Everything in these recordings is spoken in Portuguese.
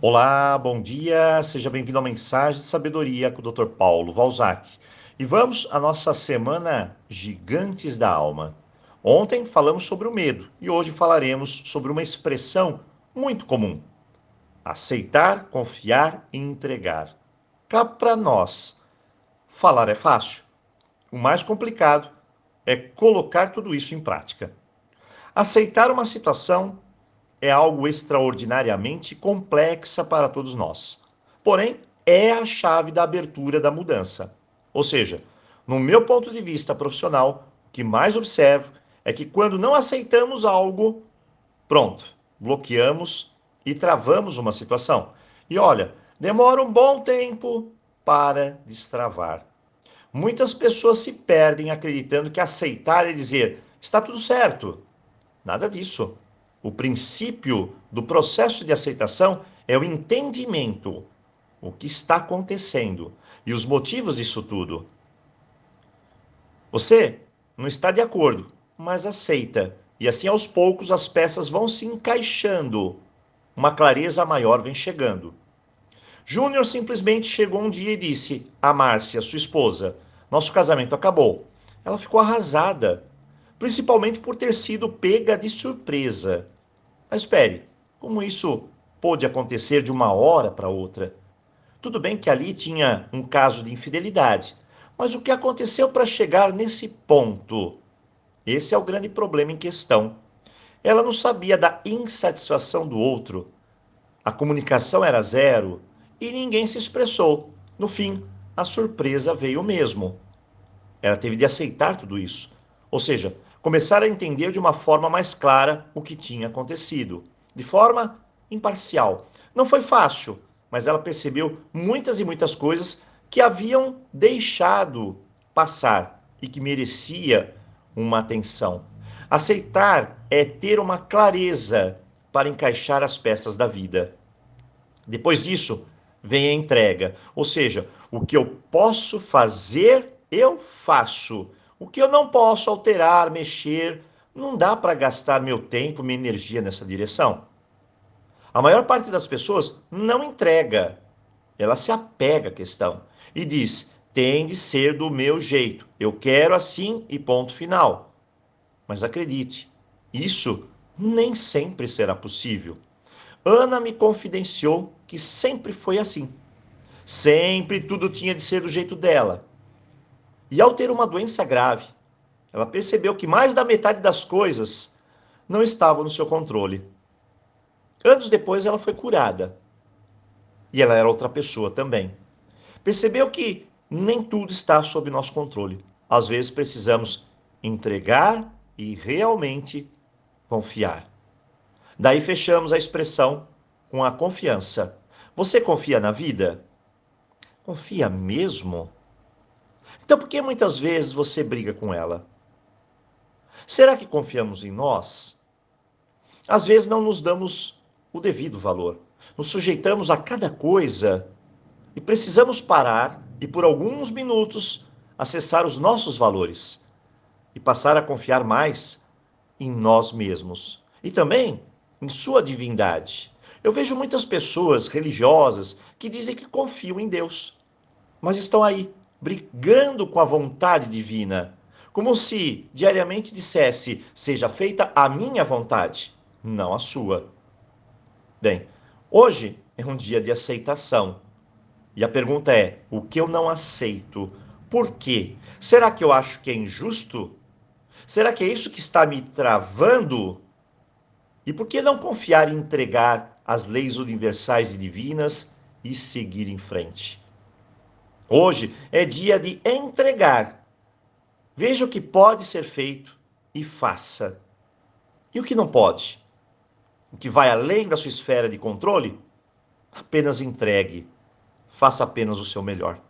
Olá, bom dia, seja bem-vindo à Mensagem de Sabedoria com o Dr. Paulo Valzac. E vamos à nossa semana Gigantes da Alma. Ontem falamos sobre o medo e hoje falaremos sobre uma expressão muito comum: aceitar, confiar e entregar. Cá para nós, falar é fácil. O mais complicado é colocar tudo isso em prática. Aceitar uma situação é algo extraordinariamente complexa para todos nós. Porém, é a chave da abertura da mudança. Ou seja, no meu ponto de vista profissional, o que mais observo é que quando não aceitamos algo, pronto, bloqueamos e travamos uma situação. E olha, demora um bom tempo para destravar. Muitas pessoas se perdem acreditando que aceitar é dizer está tudo certo. Nada disso. O princípio do processo de aceitação é o entendimento, o que está acontecendo e os motivos disso tudo. Você não está de acordo, mas aceita, e assim aos poucos as peças vão se encaixando. Uma clareza maior vem chegando. Júnior simplesmente chegou um dia e disse a Márcia, sua esposa: Nosso casamento acabou. Ela ficou arrasada principalmente por ter sido pega de surpresa. Mas espere, como isso pôde acontecer de uma hora para outra? Tudo bem que ali tinha um caso de infidelidade, mas o que aconteceu para chegar nesse ponto? Esse é o grande problema em questão. Ela não sabia da insatisfação do outro. A comunicação era zero e ninguém se expressou. No fim, a surpresa veio mesmo. Ela teve de aceitar tudo isso. Ou seja, começar a entender de uma forma mais clara o que tinha acontecido, de forma imparcial. Não foi fácil, mas ela percebeu muitas e muitas coisas que haviam deixado passar e que merecia uma atenção. Aceitar é ter uma clareza para encaixar as peças da vida. Depois disso, vem a entrega, ou seja, o que eu posso fazer, eu faço. O que eu não posso alterar, mexer, não dá para gastar meu tempo, minha energia nessa direção. A maior parte das pessoas não entrega, ela se apega à questão e diz: tem de ser do meu jeito, eu quero assim e ponto final. Mas acredite, isso nem sempre será possível. Ana me confidenciou que sempre foi assim. Sempre tudo tinha de ser do jeito dela. E ao ter uma doença grave, ela percebeu que mais da metade das coisas não estavam no seu controle. Anos depois, ela foi curada. E ela era outra pessoa também. Percebeu que nem tudo está sob nosso controle. Às vezes precisamos entregar e realmente confiar. Daí fechamos a expressão com a confiança. Você confia na vida? Confia mesmo? Então, por que muitas vezes você briga com ela? Será que confiamos em nós? Às vezes não nos damos o devido valor. Nos sujeitamos a cada coisa e precisamos parar e, por alguns minutos, acessar os nossos valores e passar a confiar mais em nós mesmos e também em Sua divindade. Eu vejo muitas pessoas religiosas que dizem que confiam em Deus, mas estão aí brigando com a vontade divina, como se diariamente dissesse: seja feita a minha vontade, não a sua. Bem, hoje é um dia de aceitação. E a pergunta é: o que eu não aceito? Por quê? Será que eu acho que é injusto? Será que é isso que está me travando? E por que não confiar e entregar as leis universais e divinas e seguir em frente? Hoje é dia de entregar. Veja o que pode ser feito e faça. E o que não pode? O que vai além da sua esfera de controle? Apenas entregue. Faça apenas o seu melhor.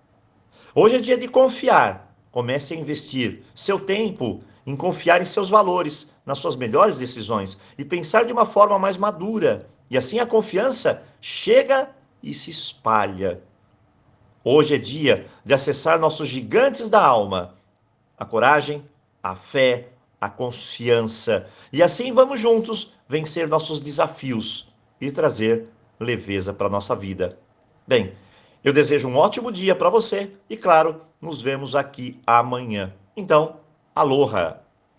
Hoje é dia de confiar. Comece a investir seu tempo em confiar em seus valores, nas suas melhores decisões e pensar de uma forma mais madura. E assim a confiança chega e se espalha. Hoje é dia de acessar nossos gigantes da alma, a coragem, a fé, a confiança. E assim vamos juntos vencer nossos desafios e trazer leveza para nossa vida. Bem, eu desejo um ótimo dia para você e, claro, nos vemos aqui amanhã. Então, aloha!